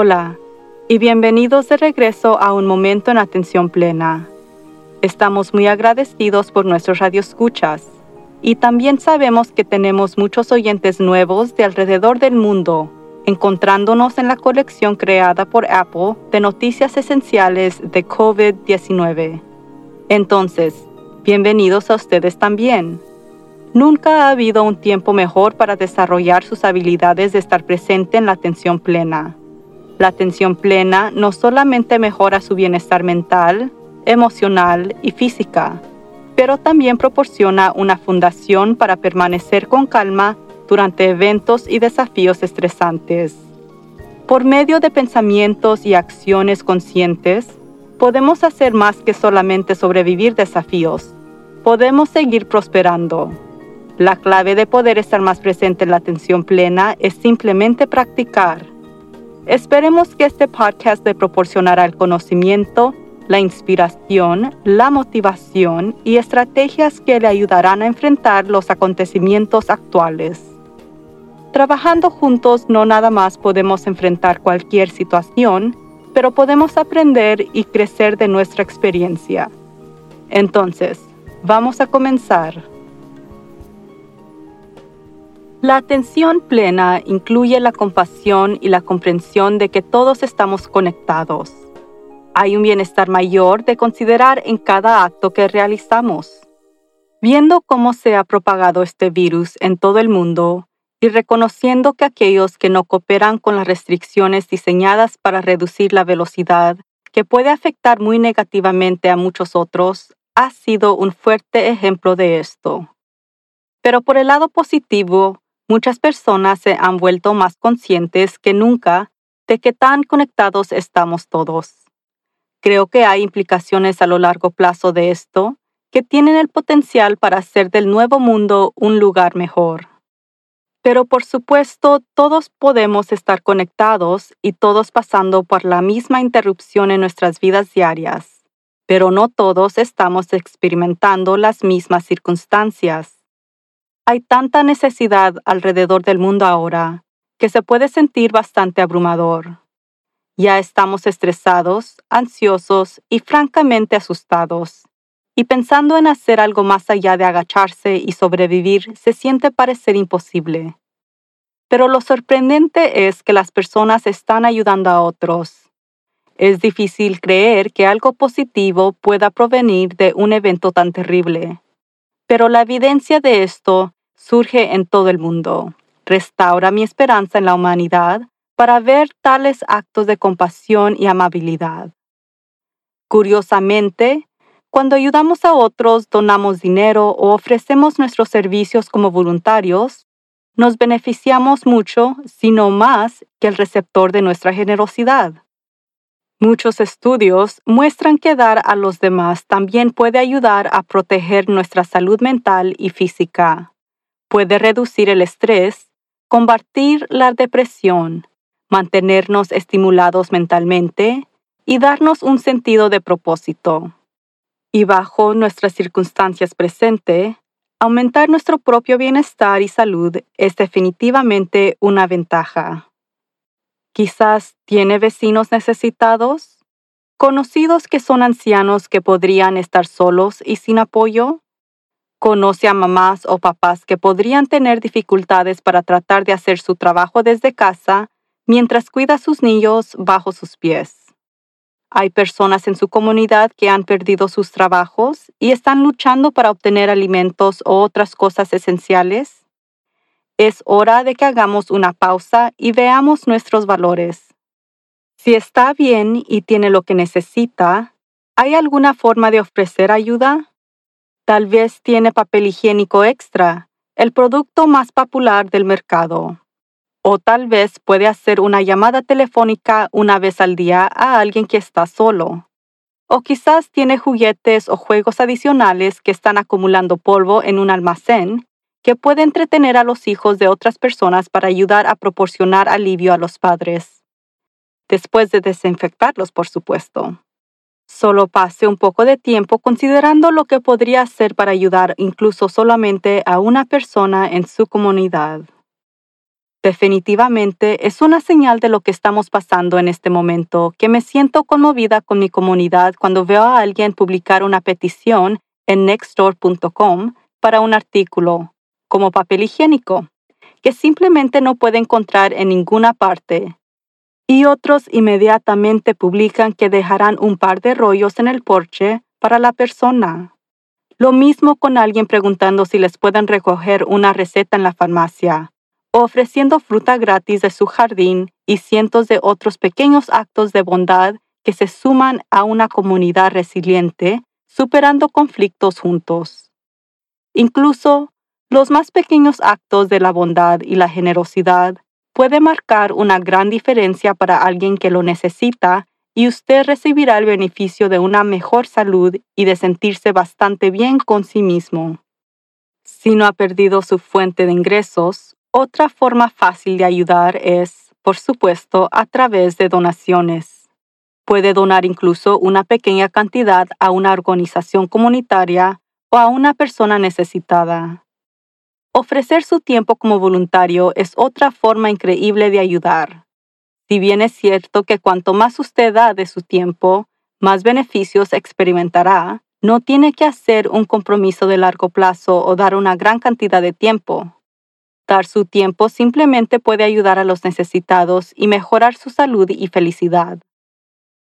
Hola y bienvenidos de regreso a un momento en atención plena. Estamos muy agradecidos por nuestros radioescuchas y también sabemos que tenemos muchos oyentes nuevos de alrededor del mundo, encontrándonos en la colección creada por Apple de noticias esenciales de COVID-19. Entonces, bienvenidos a ustedes también. Nunca ha habido un tiempo mejor para desarrollar sus habilidades de estar presente en la atención plena. La atención plena no solamente mejora su bienestar mental, emocional y física, pero también proporciona una fundación para permanecer con calma durante eventos y desafíos estresantes. Por medio de pensamientos y acciones conscientes, podemos hacer más que solamente sobrevivir desafíos. Podemos seguir prosperando. La clave de poder estar más presente en la atención plena es simplemente practicar. Esperemos que este podcast le proporcionará el conocimiento la inspiración, la motivación y estrategias que le ayudarán a enfrentar los acontecimientos actuales. Trabajando juntos no nada más podemos enfrentar cualquier situación, pero podemos aprender y crecer de nuestra experiencia. Entonces, vamos a comenzar. La atención plena incluye la compasión y la comprensión de que todos estamos conectados hay un bienestar mayor de considerar en cada acto que realizamos. Viendo cómo se ha propagado este virus en todo el mundo y reconociendo que aquellos que no cooperan con las restricciones diseñadas para reducir la velocidad, que puede afectar muy negativamente a muchos otros, ha sido un fuerte ejemplo de esto. Pero por el lado positivo, muchas personas se han vuelto más conscientes que nunca de que tan conectados estamos todos. Creo que hay implicaciones a lo largo plazo de esto que tienen el potencial para hacer del nuevo mundo un lugar mejor. Pero por supuesto, todos podemos estar conectados y todos pasando por la misma interrupción en nuestras vidas diarias, pero no todos estamos experimentando las mismas circunstancias. Hay tanta necesidad alrededor del mundo ahora que se puede sentir bastante abrumador. Ya estamos estresados, ansiosos y francamente asustados. Y pensando en hacer algo más allá de agacharse y sobrevivir se siente parecer imposible. Pero lo sorprendente es que las personas están ayudando a otros. Es difícil creer que algo positivo pueda provenir de un evento tan terrible. Pero la evidencia de esto surge en todo el mundo. Restaura mi esperanza en la humanidad para ver tales actos de compasión y amabilidad. Curiosamente, cuando ayudamos a otros, donamos dinero o ofrecemos nuestros servicios como voluntarios, nos beneficiamos mucho, si no más, que el receptor de nuestra generosidad. Muchos estudios muestran que dar a los demás también puede ayudar a proteger nuestra salud mental y física. Puede reducir el estrés, combatir la depresión, mantenernos estimulados mentalmente y darnos un sentido de propósito. Y bajo nuestras circunstancias presentes, aumentar nuestro propio bienestar y salud es definitivamente una ventaja. Quizás tiene vecinos necesitados, conocidos que son ancianos que podrían estar solos y sin apoyo, conoce a mamás o papás que podrían tener dificultades para tratar de hacer su trabajo desde casa mientras cuida a sus niños bajo sus pies. Hay personas en su comunidad que han perdido sus trabajos y están luchando para obtener alimentos o otras cosas esenciales. Es hora de que hagamos una pausa y veamos nuestros valores. Si está bien y tiene lo que necesita, ¿hay alguna forma de ofrecer ayuda? Tal vez tiene papel higiénico extra, el producto más popular del mercado. O tal vez puede hacer una llamada telefónica una vez al día a alguien que está solo. O quizás tiene juguetes o juegos adicionales que están acumulando polvo en un almacén que puede entretener a los hijos de otras personas para ayudar a proporcionar alivio a los padres. Después de desinfectarlos, por supuesto. Solo pase un poco de tiempo considerando lo que podría hacer para ayudar incluso solamente a una persona en su comunidad. Definitivamente es una señal de lo que estamos pasando en este momento que me siento conmovida con mi comunidad cuando veo a alguien publicar una petición en nextdoor.com para un artículo, como papel higiénico, que simplemente no puede encontrar en ninguna parte. Y otros inmediatamente publican que dejarán un par de rollos en el porche para la persona. Lo mismo con alguien preguntando si les pueden recoger una receta en la farmacia, ofreciendo fruta gratis de su jardín y cientos de otros pequeños actos de bondad que se suman a una comunidad resiliente, superando conflictos juntos. Incluso los más pequeños actos de la bondad y la generosidad puede marcar una gran diferencia para alguien que lo necesita y usted recibirá el beneficio de una mejor salud y de sentirse bastante bien con sí mismo. Si no ha perdido su fuente de ingresos, otra forma fácil de ayudar es, por supuesto, a través de donaciones. Puede donar incluso una pequeña cantidad a una organización comunitaria o a una persona necesitada. Ofrecer su tiempo como voluntario es otra forma increíble de ayudar. Si bien es cierto que cuanto más usted da de su tiempo, más beneficios experimentará, no tiene que hacer un compromiso de largo plazo o dar una gran cantidad de tiempo. Dar su tiempo simplemente puede ayudar a los necesitados y mejorar su salud y felicidad.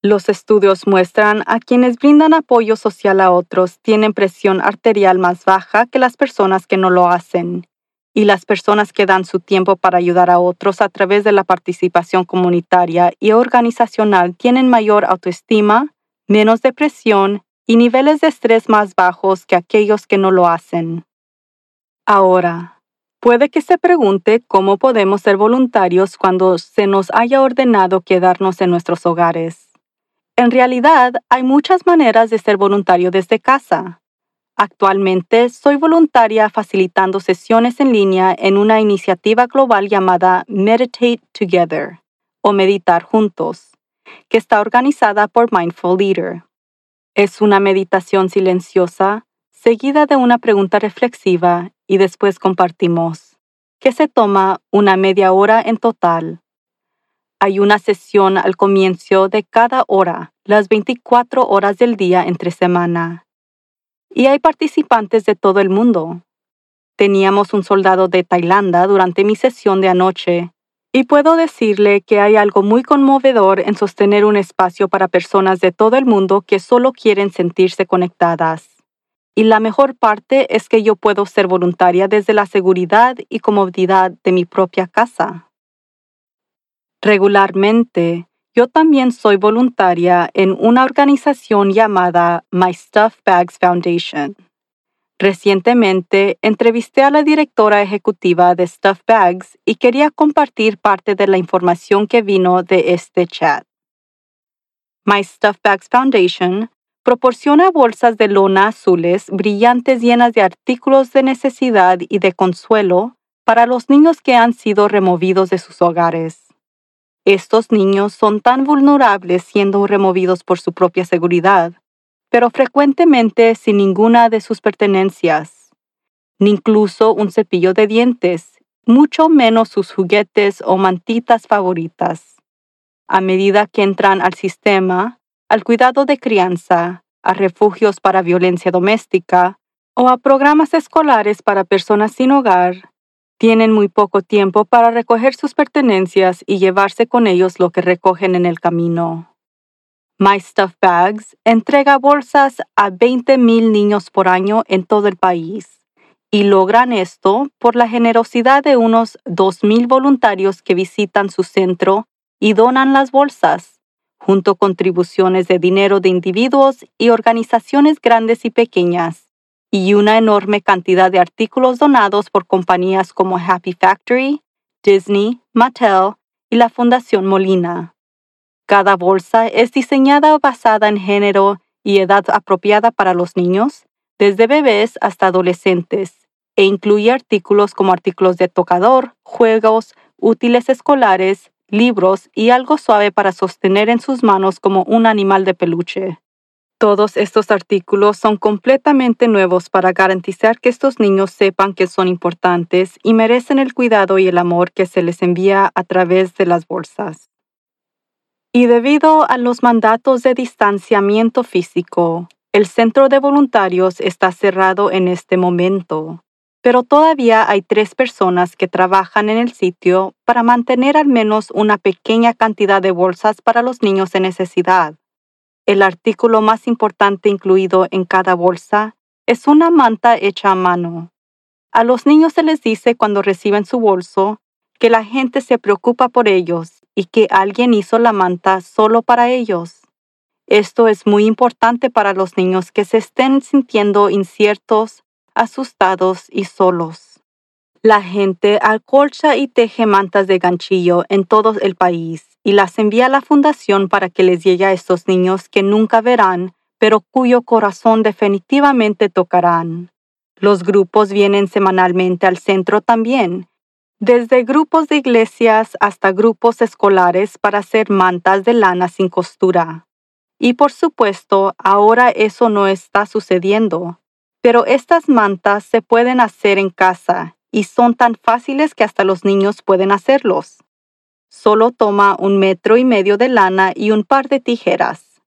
Los estudios muestran a quienes brindan apoyo social a otros tienen presión arterial más baja que las personas que no lo hacen, y las personas que dan su tiempo para ayudar a otros a través de la participación comunitaria y organizacional tienen mayor autoestima, menos depresión y niveles de estrés más bajos que aquellos que no lo hacen. Ahora, puede que se pregunte cómo podemos ser voluntarios cuando se nos haya ordenado quedarnos en nuestros hogares. En realidad, hay muchas maneras de ser voluntario desde casa. Actualmente soy voluntaria facilitando sesiones en línea en una iniciativa global llamada Meditate Together o Meditar Juntos, que está organizada por Mindful Leader. Es una meditación silenciosa, seguida de una pregunta reflexiva y después compartimos, que se toma una media hora en total. Hay una sesión al comienzo de cada hora, las 24 horas del día entre semana. Y hay participantes de todo el mundo. Teníamos un soldado de Tailandia durante mi sesión de anoche, y puedo decirle que hay algo muy conmovedor en sostener un espacio para personas de todo el mundo que solo quieren sentirse conectadas. Y la mejor parte es que yo puedo ser voluntaria desde la seguridad y comodidad de mi propia casa. Regularmente, yo también soy voluntaria en una organización llamada My Stuff Bags Foundation. Recientemente entrevisté a la directora ejecutiva de Stuff Bags y quería compartir parte de la información que vino de este chat. My Stuff Bags Foundation proporciona bolsas de lona azules brillantes llenas de artículos de necesidad y de consuelo para los niños que han sido removidos de sus hogares. Estos niños son tan vulnerables siendo removidos por su propia seguridad, pero frecuentemente sin ninguna de sus pertenencias, ni incluso un cepillo de dientes, mucho menos sus juguetes o mantitas favoritas. A medida que entran al sistema, al cuidado de crianza, a refugios para violencia doméstica o a programas escolares para personas sin hogar, tienen muy poco tiempo para recoger sus pertenencias y llevarse con ellos lo que recogen en el camino. My Stuff Bags entrega bolsas a 20.000 niños por año en todo el país y logran esto por la generosidad de unos 2.000 voluntarios que visitan su centro y donan las bolsas, junto con contribuciones de dinero de individuos y organizaciones grandes y pequeñas y una enorme cantidad de artículos donados por compañías como Happy Factory, Disney, Mattel y la Fundación Molina. Cada bolsa es diseñada basada en género y edad apropiada para los niños, desde bebés hasta adolescentes, e incluye artículos como artículos de tocador, juegos, útiles escolares, libros y algo suave para sostener en sus manos como un animal de peluche. Todos estos artículos son completamente nuevos para garantizar que estos niños sepan que son importantes y merecen el cuidado y el amor que se les envía a través de las bolsas. Y debido a los mandatos de distanciamiento físico, el centro de voluntarios está cerrado en este momento, pero todavía hay tres personas que trabajan en el sitio para mantener al menos una pequeña cantidad de bolsas para los niños en necesidad. El artículo más importante incluido en cada bolsa es una manta hecha a mano. A los niños se les dice cuando reciben su bolso que la gente se preocupa por ellos y que alguien hizo la manta solo para ellos. Esto es muy importante para los niños que se estén sintiendo inciertos, asustados y solos. La gente acolcha y teje mantas de ganchillo en todo el país y las envía a la fundación para que les llegue a estos niños que nunca verán, pero cuyo corazón definitivamente tocarán. Los grupos vienen semanalmente al centro también, desde grupos de iglesias hasta grupos escolares para hacer mantas de lana sin costura. Y por supuesto, ahora eso no está sucediendo, pero estas mantas se pueden hacer en casa y son tan fáciles que hasta los niños pueden hacerlos. Solo toma un metro y medio de lana y un par de tijeras.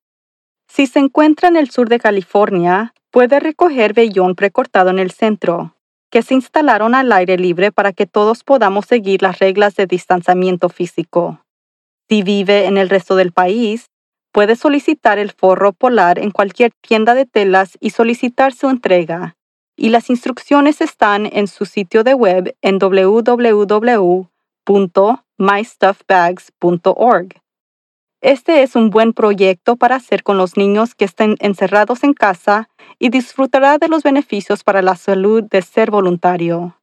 Si se encuentra en el sur de California, puede recoger vellón precortado en el centro, que se instalaron al aire libre para que todos podamos seguir las reglas de distanciamiento físico. Si vive en el resto del país, puede solicitar el forro polar en cualquier tienda de telas y solicitar su entrega. Y las instrucciones están en su sitio de web en www mystuffbags.org. Este es un buen proyecto para hacer con los niños que estén encerrados en casa y disfrutará de los beneficios para la salud de ser voluntario.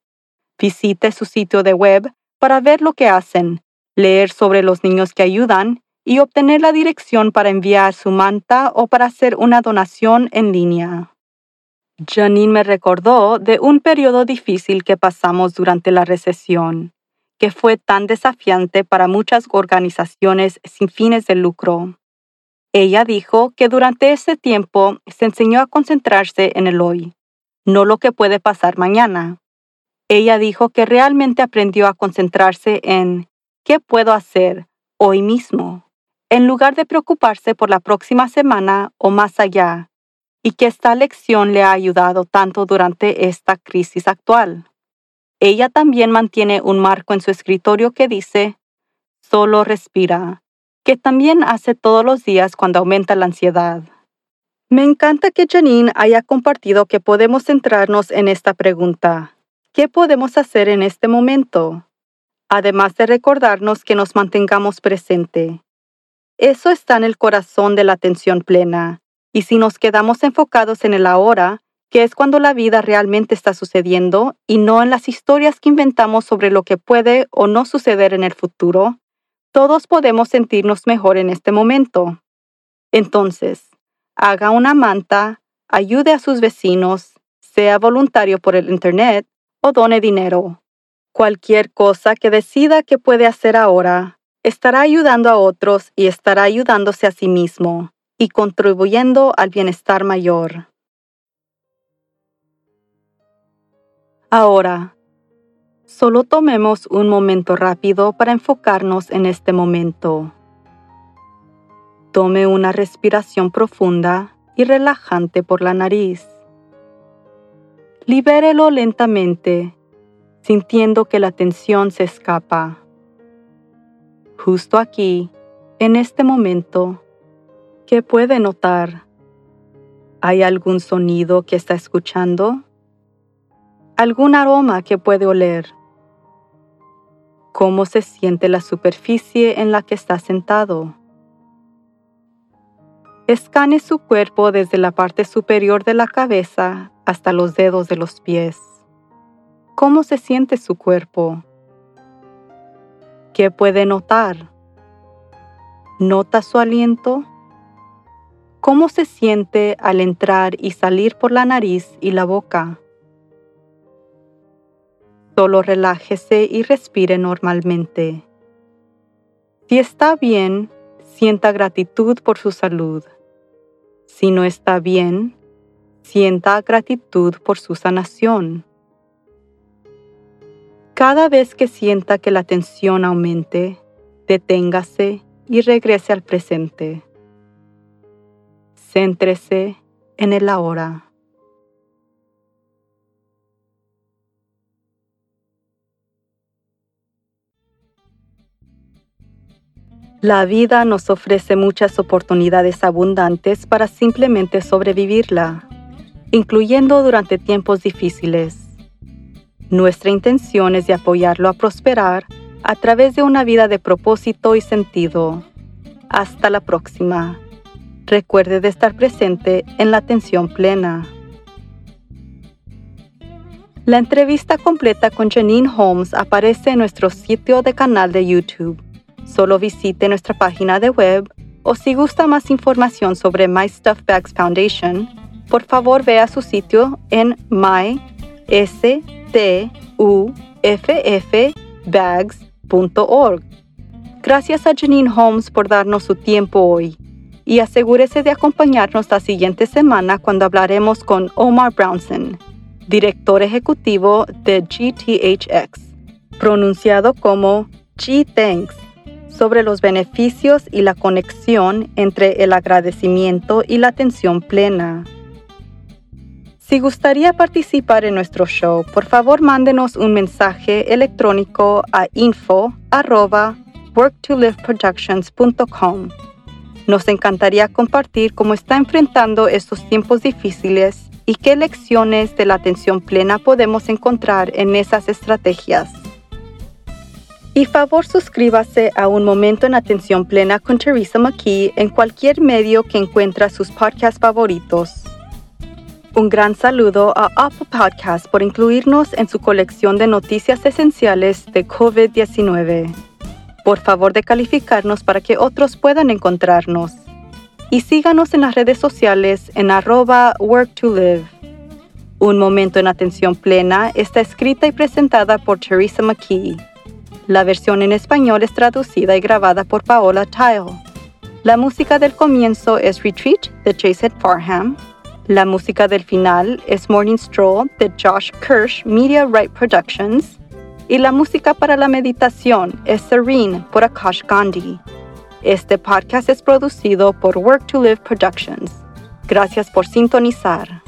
Visite su sitio de web para ver lo que hacen, leer sobre los niños que ayudan y obtener la dirección para enviar su manta o para hacer una donación en línea. Janine me recordó de un periodo difícil que pasamos durante la recesión que fue tan desafiante para muchas organizaciones sin fines de lucro. Ella dijo que durante ese tiempo se enseñó a concentrarse en el hoy, no lo que puede pasar mañana. Ella dijo que realmente aprendió a concentrarse en ¿qué puedo hacer hoy mismo? en lugar de preocuparse por la próxima semana o más allá, y que esta lección le ha ayudado tanto durante esta crisis actual. Ella también mantiene un marco en su escritorio que dice, solo respira, que también hace todos los días cuando aumenta la ansiedad. Me encanta que Janine haya compartido que podemos centrarnos en esta pregunta. ¿Qué podemos hacer en este momento? Además de recordarnos que nos mantengamos presente. Eso está en el corazón de la atención plena, y si nos quedamos enfocados en el ahora, que es cuando la vida realmente está sucediendo y no en las historias que inventamos sobre lo que puede o no suceder en el futuro, todos podemos sentirnos mejor en este momento. Entonces, haga una manta, ayude a sus vecinos, sea voluntario por el Internet o done dinero. Cualquier cosa que decida que puede hacer ahora, estará ayudando a otros y estará ayudándose a sí mismo y contribuyendo al bienestar mayor. Ahora, solo tomemos un momento rápido para enfocarnos en este momento. Tome una respiración profunda y relajante por la nariz. Libérelo lentamente, sintiendo que la tensión se escapa. Justo aquí, en este momento, ¿qué puede notar? ¿Hay algún sonido que está escuchando? Algún aroma que puede oler. ¿Cómo se siente la superficie en la que está sentado? Escane su cuerpo desde la parte superior de la cabeza hasta los dedos de los pies. ¿Cómo se siente su cuerpo? ¿Qué puede notar? ¿Nota su aliento? ¿Cómo se siente al entrar y salir por la nariz y la boca? Solo relájese y respire normalmente. Si está bien, sienta gratitud por su salud. Si no está bien, sienta gratitud por su sanación. Cada vez que sienta que la tensión aumente, deténgase y regrese al presente. Céntrese en el ahora. La vida nos ofrece muchas oportunidades abundantes para simplemente sobrevivirla, incluyendo durante tiempos difíciles. Nuestra intención es de apoyarlo a prosperar a través de una vida de propósito y sentido. Hasta la próxima. Recuerde de estar presente en la atención plena. La entrevista completa con Janine Holmes aparece en nuestro sitio de canal de YouTube Solo visite nuestra página de web o si gusta más información sobre My Stuff Bags Foundation, por favor vea su sitio en mystuffbags.org. Gracias a Janine Holmes por darnos su tiempo hoy y asegúrese de acompañarnos la siguiente semana cuando hablaremos con Omar Brownson, director ejecutivo de GTHX, pronunciado como G-Thanks sobre los beneficios y la conexión entre el agradecimiento y la atención plena. Si gustaría participar en nuestro show, por favor mándenos un mensaje electrónico a info worktoliveproductions.com. Nos encantaría compartir cómo está enfrentando estos tiempos difíciles y qué lecciones de la atención plena podemos encontrar en esas estrategias. Y favor suscríbase a Un Momento en Atención Plena con Teresa McKee en cualquier medio que encuentra sus podcasts favoritos. Un gran saludo a Apple Podcasts por incluirnos en su colección de noticias esenciales de COVID-19. Por favor de calificarnos para que otros puedan encontrarnos. Y síganos en las redes sociales en arroba work to live. Un momento en atención plena está escrita y presentada por Teresa McKee. La versión en español es traducida y grabada por Paola Tile. La música del comienzo es Retreat de Jason Farham. La música del final es Morning Stroll de Josh Kirsch Media Right Productions. Y la música para la meditación es Serene por Akash Gandhi. Este podcast es producido por Work to Live Productions. Gracias por sintonizar.